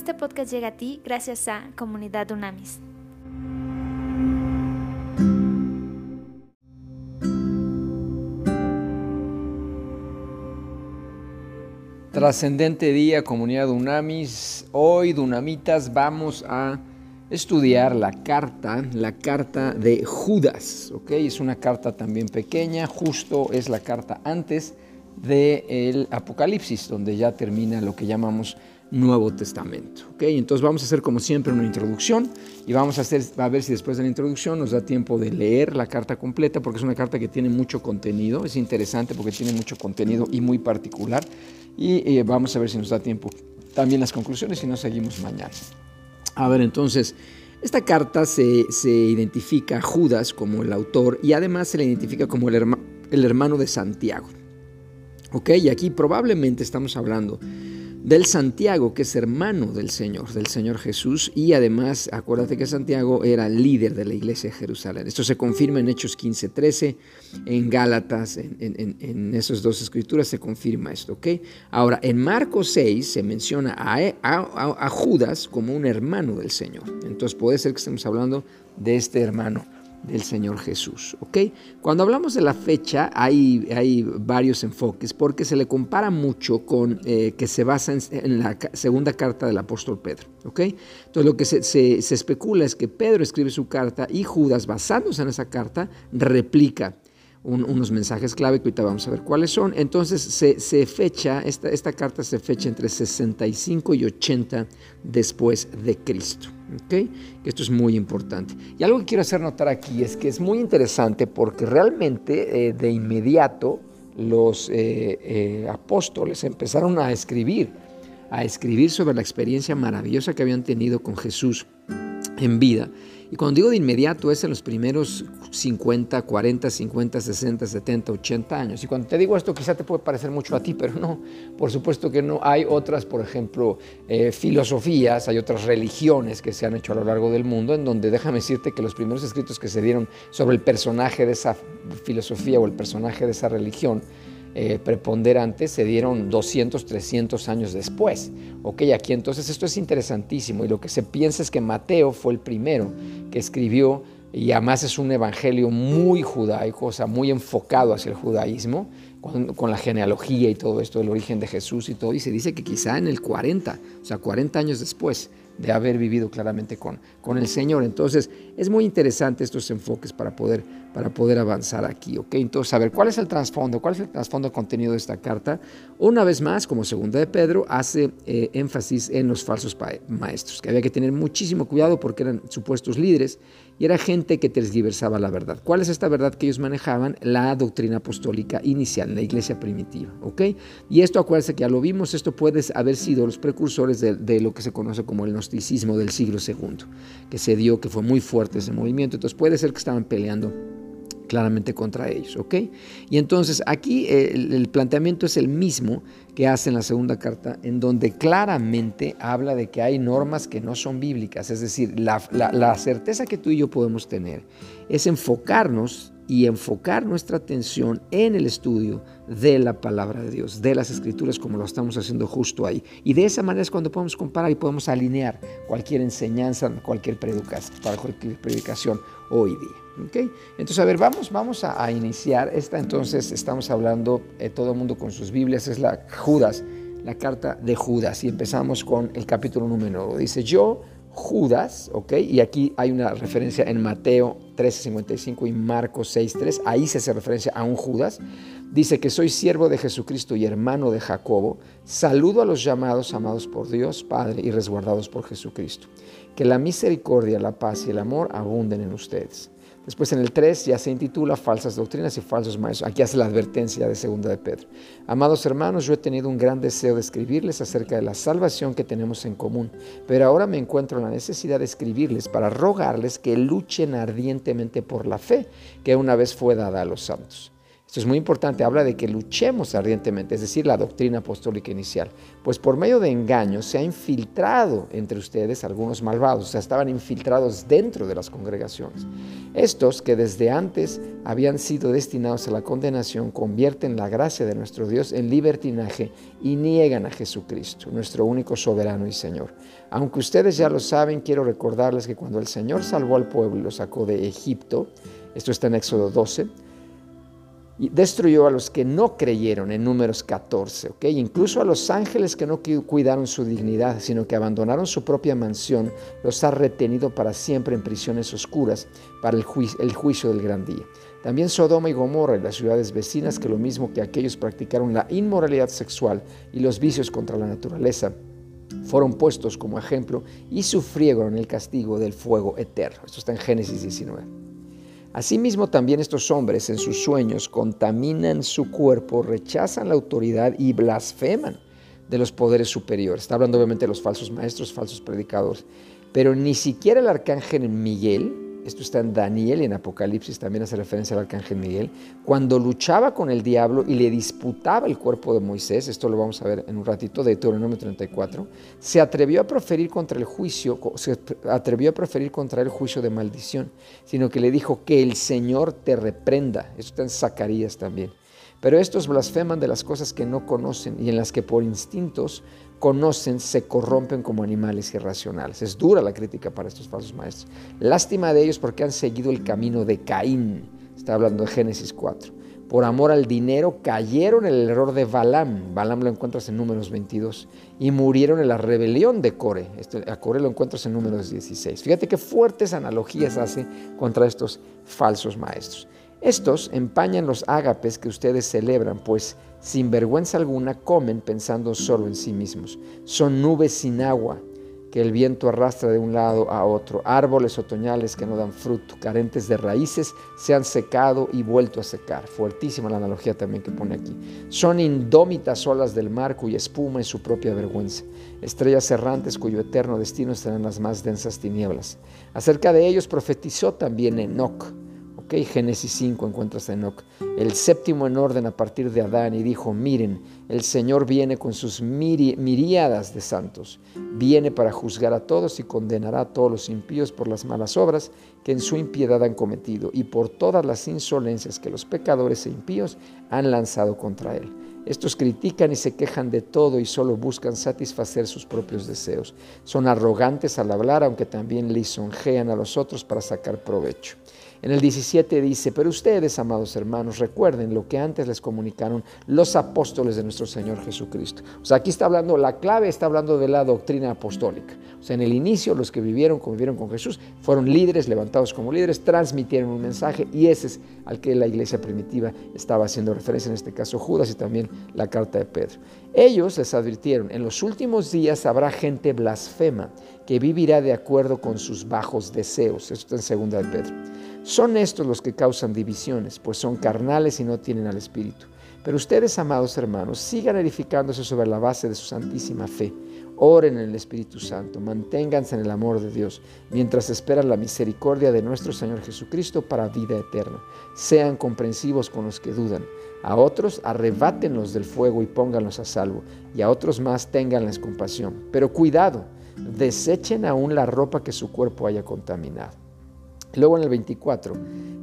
Este podcast llega a ti gracias a Comunidad Unamis. Trascendente día, comunidad Unamis. Hoy, Dunamitas, vamos a estudiar la carta, la carta de Judas. ¿ok? Es una carta también pequeña, justo es la carta antes del Apocalipsis, donde ya termina lo que llamamos Nuevo Testamento. ¿okay? Entonces vamos a hacer como siempre una introducción y vamos a, hacer, a ver si después de la introducción nos da tiempo de leer la carta completa, porque es una carta que tiene mucho contenido, es interesante porque tiene mucho contenido y muy particular. Y eh, vamos a ver si nos da tiempo también las conclusiones y nos seguimos mañana. A ver, entonces, esta carta se, se, identifica a Judas como el autor y además se le identifica como el, el hermano de Santiago. ¿Ok? Y aquí probablemente estamos hablando del Santiago, que es hermano del Señor, del Señor Jesús, y además acuérdate que Santiago era líder de la iglesia de Jerusalén. Esto se confirma en Hechos 15:13, en Gálatas, en, esas dos escrituras se confirma esto, ¿ok? Ahora, en Marcos 6 se menciona a, a Judas como un hermano del Señor. Entonces puede ser que estemos hablando de este hermano del Señor Jesús. ¿ok? Cuando hablamos de la fecha hay, hay varios enfoques porque se le compara mucho con eh, que se basa en, la segunda carta del apóstol Pedro. ¿ok? Entonces lo que se, se, especula es que Pedro escribe su carta y Judas, basándose en esa carta, replica unos mensajes clave que ahorita vamos a ver cuáles son. Entonces se, se fecha, esta, esta carta se fecha entre 65 y 80 después de Cristo. ¿Okay? Esto es muy importante. Y algo que quiero hacer notar aquí es que es muy interesante porque realmente eh, de inmediato los eh, eh, apóstoles empezaron a escribir, a escribir sobre la experiencia maravillosa que habían tenido con Jesús en vida y cuando digo de inmediato es en los primeros 50, 40, 50, 60, 70, 80 años. Y cuando te digo esto quizá te puede parecer mucho a ti, pero no, por supuesto que no. Hay otras, por ejemplo, eh, filosofías, hay otras religiones que se han hecho a lo largo del mundo, en donde déjame decirte que los primeros escritos que se dieron sobre el personaje de esa filosofía o el personaje de esa religión, eh, se dieron 200, 300 años después. Ok, aquí entonces esto es interesantísimo y lo que se piensa es que Mateo fue el primero que escribió y además es un evangelio muy judaico, o sea, muy enfocado hacia el judaísmo, con, la genealogía y todo esto, el origen de Jesús y todo, y se dice que quizá en el 40, o sea, 40 años después de haber vivido claramente con, con el Señor. Entonces, es muy interesante estos enfoques para poder, para poder avanzar aquí, ¿ok? Entonces, a ver, ¿cuál es el trasfondo? ¿Cuál es el trasfondo contenido de esta carta? Una vez más, como segunda de Pedro, hace eh, énfasis en los falsos maestros, que había que tener muchísimo cuidado porque eran supuestos líderes y era gente que tergiversaba la verdad. ¿Cuál es esta verdad que ellos manejaban? La doctrina apostólica inicial, la iglesia primitiva, ¿ok? Y esto, acuérdense que ya lo vimos, esto puede haber sido los precursores de, lo que se conoce como el gnosticismo del siglo II, que se dio, que fue muy fuerte ese movimiento. Entonces puede ser que estaban peleando claramente contra ellos, ¿ok? Y entonces aquí el, planteamiento es el mismo que hace en la segunda carta, en donde claramente habla de que hay normas que no son bíblicas, es decir, la, la certeza que tú y yo podemos tener es enfocarnos y enfocar nuestra atención en el estudio de la palabra de Dios, de las escrituras como lo estamos haciendo justo ahí. Y de esa manera es cuando podemos comparar y podemos alinear cualquier enseñanza, cualquier predicación, hoy día. ¿okay? Entonces, a ver, vamos, vamos a, iniciar esta. Entonces, estamos hablando, eh, todo el mundo con sus Biblias, es la Judas, la carta de Judas. Y empezamos con el capítulo número Dice, yo Judas, ¿ok? Y aquí hay una referencia en Mateo 13:55 y Marcos 6:3, ahí se hace referencia a un Judas. Dice que soy siervo de Jesucristo y hermano de Jacobo. Saludo a los llamados, amados por Dios Padre y resguardados por Jesucristo. Que la misericordia, la paz y el amor abunden en ustedes. Después en el 3 ya se intitula Falsas doctrinas y falsos maestros. Aquí hace la advertencia de segunda de Pedro. Amados hermanos, yo he tenido un gran deseo de escribirles acerca de la salvación que tenemos en común, pero ahora me encuentro en la necesidad de escribirles para rogarles que luchen ardientemente por la fe que una vez fue dada a los santos. Esto es muy importante, habla de que luchemos ardientemente, es decir, la doctrina apostólica inicial, pues por medio de engaños se ha infiltrado entre ustedes algunos malvados, o sea, estaban infiltrados dentro de las congregaciones. Estos que desde antes habían sido destinados a la condenación convierten la gracia de nuestro Dios en libertinaje y niegan a Jesucristo, nuestro único soberano y Señor. Aunque ustedes ya lo saben, quiero recordarles que cuando el Señor salvó al pueblo y lo sacó de Egipto, esto está en Éxodo 12, y destruyó a los que no creyeron en números 14, ¿ok? incluso a los ángeles que no cuidaron su dignidad, sino que abandonaron su propia mansión, los ha retenido para siempre en prisiones oscuras para el, el juicio del gran día. También Sodoma y Gomorra y las ciudades vecinas, que lo mismo que aquellos practicaron la inmoralidad sexual y los vicios contra la naturaleza, fueron puestos como ejemplo y sufrieron el castigo del fuego eterno. Esto está en Génesis 19. Asimismo también estos hombres en sus sueños contaminan su cuerpo, rechazan la autoridad y blasfeman de los poderes superiores. Está hablando obviamente de los falsos maestros, falsos predicadores. Pero ni siquiera el arcángel Miguel, esto está en Daniel y en Apocalipsis también hace referencia al arcángel Miguel, cuando luchaba con el diablo y le disputaba el cuerpo de Moisés, esto lo vamos a ver en un ratito de Deuteronomio 34, se atrevió a proferir contra el juicio, se atrevió a proferir contra el juicio de maldición, sino que le dijo que el Señor te reprenda. Esto está en Zacarías también. Pero estos blasfeman de las cosas que no conocen y en las que por instintos conocen se corrompen como animales irracionales. Es dura la crítica para estos falsos maestros. Lástima de ellos porque han seguido el camino de Caín. Está hablando de Génesis 4. Por amor al dinero cayeron en el error de Balaam. Balaam lo encuentras en números 22. Y murieron en la rebelión de Core. Este, a Core lo encuentras en números 16. Fíjate qué fuertes analogías hace contra estos falsos maestros. Estos empañan los ágapes que ustedes celebran, pues sin vergüenza alguna comen pensando solo en sí mismos. Son nubes sin agua que el viento arrastra de un lado a otro, árboles otoñales que no dan fruto, carentes de raíces, se han secado y vuelto a secar. Fuertísima la analogía también que pone aquí. Son indómitas olas del mar cuya espuma es su propia vergüenza, estrellas errantes cuyo eterno destino estará en las más densas tinieblas. Acerca de ellos profetizó también Enoch Génesis 5 encuentras a Enoch, el séptimo en orden a partir de Adán, y dijo, miren, el Señor viene con sus miríadas de santos, viene para juzgar a todos y condenará a todos los impíos por las malas obras que en su impiedad han cometido y por todas las insolencias que los pecadores e impíos han lanzado contra él. Estos critican y se quejan de todo y solo buscan satisfacer sus propios deseos. Son arrogantes al hablar, aunque también lisonjean a los otros para sacar provecho. En el 17 dice, pero ustedes, amados hermanos, recuerden lo que antes les comunicaron los apóstoles de nuestro Señor Jesucristo. O sea, aquí está hablando, la clave está hablando de la doctrina apostólica. O sea, en el inicio los que vivieron, convivieron con Jesús, fueron líderes, levantados como líderes, transmitieron un mensaje y ese es al que la iglesia primitiva estaba haciendo referencia, en este caso Judas y también la carta de Pedro. Ellos les advirtieron, en los últimos días habrá gente blasfema que vivirá de acuerdo con sus bajos deseos. Esto está en segunda de Pedro. Son estos los que causan divisiones, pues son carnales y no tienen al Espíritu. Pero ustedes, amados hermanos, sigan edificándose sobre la base de su santísima fe. Oren en el Espíritu Santo, manténganse en el amor de Dios, mientras esperan la misericordia de nuestro Señor Jesucristo para vida eterna. Sean comprensivos con los que dudan. A otros arrebátenlos del fuego y pónganlos a salvo, y a otros más ténganles compasión. Pero cuidado, desechen aún la ropa que su cuerpo haya contaminado. Luego en el 24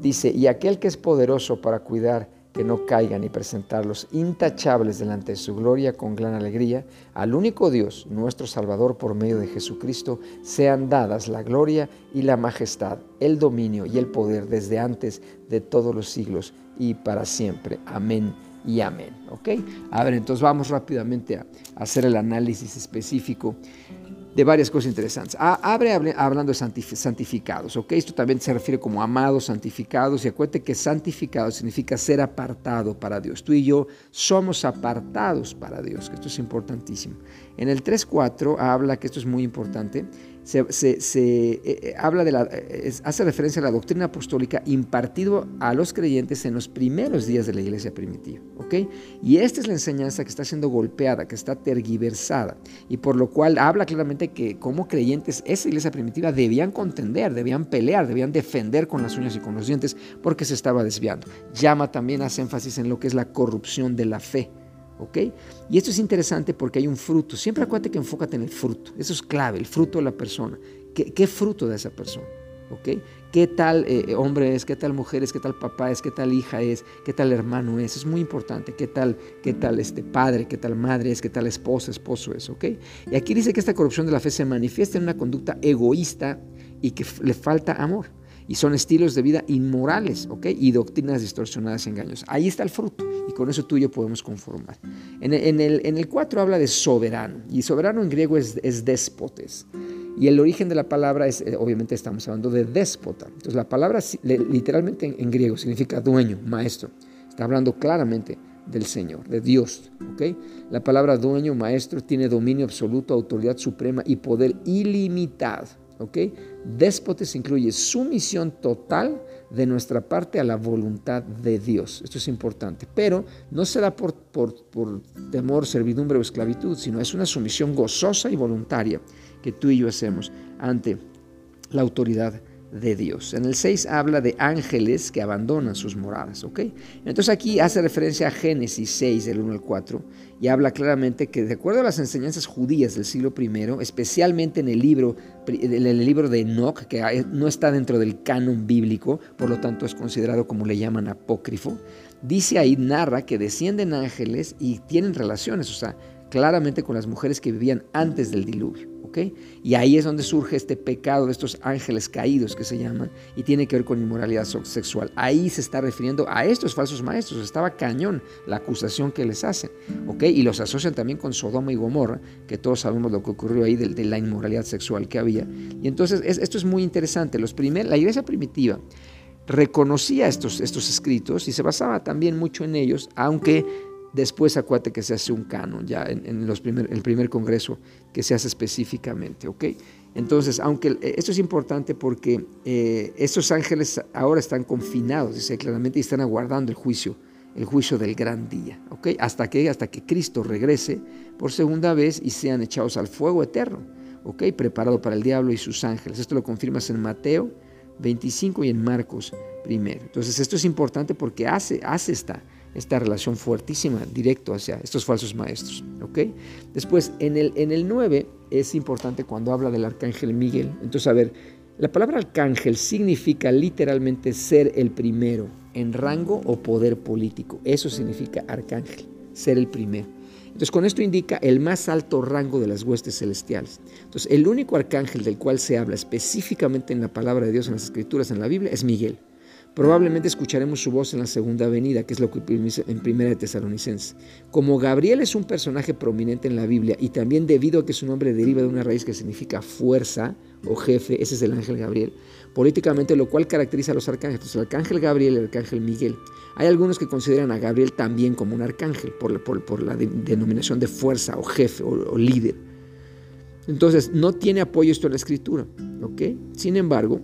dice, y aquel que es poderoso para cuidar que no caigan y presentarlos intachables delante de su gloria con gran alegría, al único Dios, nuestro Salvador por medio de Jesucristo, sean dadas la gloria y la majestad, el dominio y el poder desde antes de todos los siglos y para siempre. Amén y amén. A ver, entonces vamos rápidamente a hacer el análisis específico de varias cosas interesantes. abre hablando de santificados, ¿ok? Esto también se refiere como amados, santificados, y acuérdate que santificado significa ser apartado para Dios. Tú y yo somos apartados para Dios, que esto es importantísimo. En el 3.4 habla, que esto es muy importante, se, eh, eh, habla de la, hace referencia a la doctrina apostólica impartido a los creyentes en los primeros días de la iglesia primitiva. ¿ok? Y esta es la enseñanza que está siendo golpeada, que está tergiversada, y por lo cual habla claramente que como creyentes esa iglesia primitiva debían contender, debían pelear, debían defender con las uñas y con los dientes, porque se estaba desviando. Llama también, hace énfasis en lo que es la corrupción de la fe. ¿Ok? Y esto es interesante porque hay un fruto. Siempre acuérdate que enfócate en el fruto. Eso es clave, el fruto de la persona. ¿Qué, fruto de esa persona? ¿ok? ¿Qué tal eh, hombre es? ¿Qué tal mujer es? ¿Qué tal papá es? ¿Qué tal hija es? ¿Qué tal hermano es? Es muy importante. ¿Qué tal, qué tal este padre? ¿Qué tal madre es? ¿Qué tal esposa, esposo es? ¿ok? Y aquí dice que esta corrupción de la fe se manifiesta en una conducta egoísta y que le falta amor y son estilos de vida inmorales, ¿ok? Y doctrinas distorsionadas y engaños. Ahí está el fruto y con eso tú y yo podemos conformar. En, el, en el 4 habla de soberano y soberano en griego es, es déspotes. Y el origen de la palabra es, eh, obviamente estamos hablando de déspota. Entonces la palabra literalmente en, griego significa dueño, maestro. Está hablando claramente del Señor, de Dios. ¿ok? La palabra dueño, maestro, tiene dominio absoluto, autoridad suprema y poder ilimitado. ¿Ok? Déspotes incluye sumisión total de nuestra parte a la voluntad de Dios. Esto es importante, pero no se da por, por, temor, servidumbre o esclavitud, sino es una sumisión gozosa y voluntaria que tú y yo hacemos ante la autoridad de Dios. En el 6 habla de ángeles que abandonan sus moradas, ¿ok? Entonces aquí hace referencia a Génesis 6, del 1 al 4, y habla claramente que de acuerdo a las enseñanzas judías del siglo I, especialmente en el libro, en el libro de Enoch, que no está dentro del canon bíblico, por lo tanto es considerado como le llaman apócrifo, dice ahí, narra que descienden ángeles y tienen relaciones, o sea, claramente con las mujeres que vivían antes del diluvio. Y ahí es donde surge este pecado de estos ángeles caídos que se llaman y tiene que ver con inmoralidad sexual. Ahí se está refiriendo a estos falsos maestros. Estaba cañón la acusación que les hacen, ¿ok? Y los asocian también con Sodoma y Gomorra, que todos sabemos lo que ocurrió ahí de, la inmoralidad sexual que había. Y entonces esto es muy interesante. Los primer, la iglesia primitiva reconocía estos, estos escritos y se basaba también mucho en ellos, aunque Después acuérdate que se hace un canon ya en, los primer, el primer congreso que se hace específicamente, ¿ok? Entonces, aunque esto es importante porque eh, estos ángeles ahora están confinados, dice claramente, y están aguardando el juicio, el juicio del gran día, ¿ok? Hasta que, hasta que Cristo regrese por segunda vez y sean echados al fuego eterno, ¿ok? Preparado para el diablo y sus ángeles. Esto lo confirmas en Mateo 25 y en Marcos primero. Entonces, esto es importante porque hace, hace esta esta relación fuertísima, directo hacia estos falsos maestros. ¿ok? Después, en el, en el 9 es importante cuando habla del arcángel Miguel. Entonces, a ver, la palabra arcángel significa literalmente ser el primero en rango o poder político. Eso significa arcángel, ser el primero. Entonces, con esto indica el más alto rango de las huestes celestiales. Entonces, el único arcángel del cual se habla específicamente en la palabra de Dios en las Escrituras, en la Biblia, es Miguel. Probablemente escucharemos su voz en la segunda venida, que es lo que en Primera de Tesalonicenses. Como Gabriel es un personaje prominente en la Biblia y también debido a que su nombre deriva de una raíz que significa fuerza o jefe, ese es el ángel Gabriel, políticamente lo cual caracteriza a los arcángeles, el arcángel Gabriel y el arcángel Miguel. Hay algunos que consideran a Gabriel también como un arcángel por, la denominación de fuerza o jefe o, o líder. Entonces, no tiene apoyo esto en la escritura, ¿ok? Sin embargo,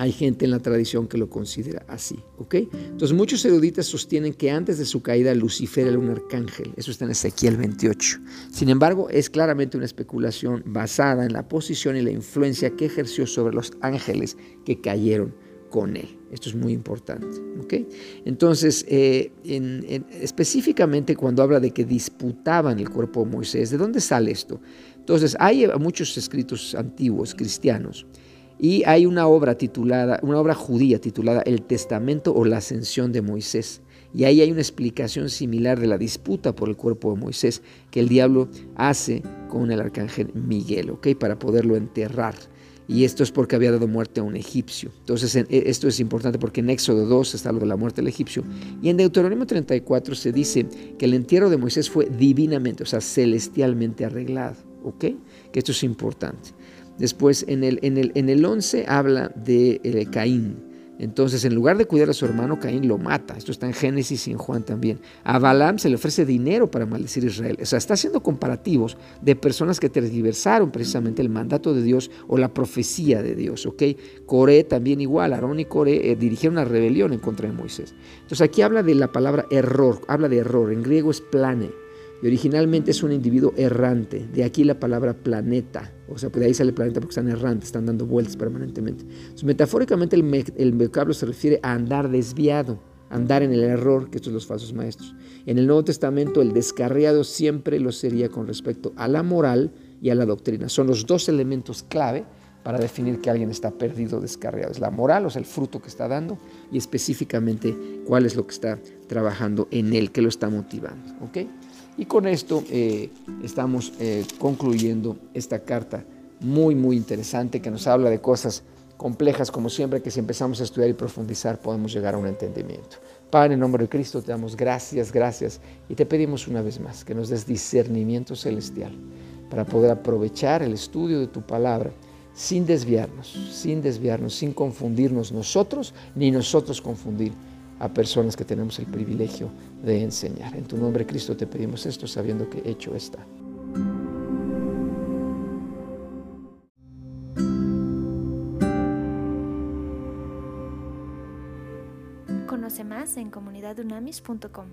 hay gente en la tradición que lo considera así, ¿ok? Entonces muchos eruditas sostienen que antes de su caída Lucifer era un arcángel, eso está en Ezequiel 28. Sin embargo, es claramente una especulación basada en la posición y la influencia que ejerció sobre los ángeles que cayeron con él. Esto es muy importante. ¿ok? Entonces, eh, específicamente cuando habla de que disputaban el cuerpo de Moisés, ¿de dónde sale esto? Entonces, hay muchos escritos antiguos cristianos y hay una obra titulada, una obra judía titulada El Testamento o la Ascensión de Moisés. Y ahí hay una explicación similar de la disputa por el cuerpo de Moisés que el diablo hace con el arcángel Miguel, ¿ok? Para poderlo enterrar. Y esto es porque había dado muerte a un egipcio. Entonces, e, esto es importante porque en Éxodo 2 está lo de la muerte del egipcio. Y en Deuteronomio 34 se dice que el entierro de Moisés fue divinamente, o sea, celestialmente arreglado. ¿Ok? Que esto es importante. Después en el, en el, en el 11 habla de eh, Caín. Entonces, en lugar de cuidar a su hermano, Caín lo mata. Esto está en Génesis y en Juan también. A Balaam se le ofrece dinero para maldecir a Israel. O sea, está haciendo comparativos de personas que tergiversaron precisamente el mandato de Dios o la profecía de Dios. ¿ok? Coré también igual. Aarón y Coré eh, dirigieron una rebelión en contra de Moisés. Entonces, aquí habla de la palabra error. Habla de error. En griego es plane y originalmente es un individuo errante, de aquí la palabra planeta, o sea, pues de ahí sale planeta porque están errantes, están dando vueltas permanentemente. metafóricamente el, el vocablo se refiere a andar desviado, andar en el error, que estos son los falsos maestros. En el Nuevo Testamento el descarriado siempre lo sería con respecto a la moral y a la doctrina. Son los dos elementos clave para definir que alguien está perdido o descarriado. Es la moral, o sea, el fruto que está dando, y específicamente cuál es lo que está trabajando en él, que lo está motivando. ¿ok?, y con esto eh, estamos eh, concluyendo esta carta muy, muy interesante que nos habla de cosas complejas, como siempre, que si empezamos a estudiar y profundizar podemos llegar a un entendimiento. Padre, en nombre de Cristo te damos gracias, gracias y te pedimos una vez más que nos des discernimiento celestial para poder aprovechar el estudio de tu palabra sin desviarnos, sin desviarnos, sin confundirnos nosotros, ni nosotros confundir a personas que tenemos el privilegio de enseñar. En tu nombre, Cristo, te pedimos esto sabiendo que hecho está. Conoce más en comunidadunamis.com.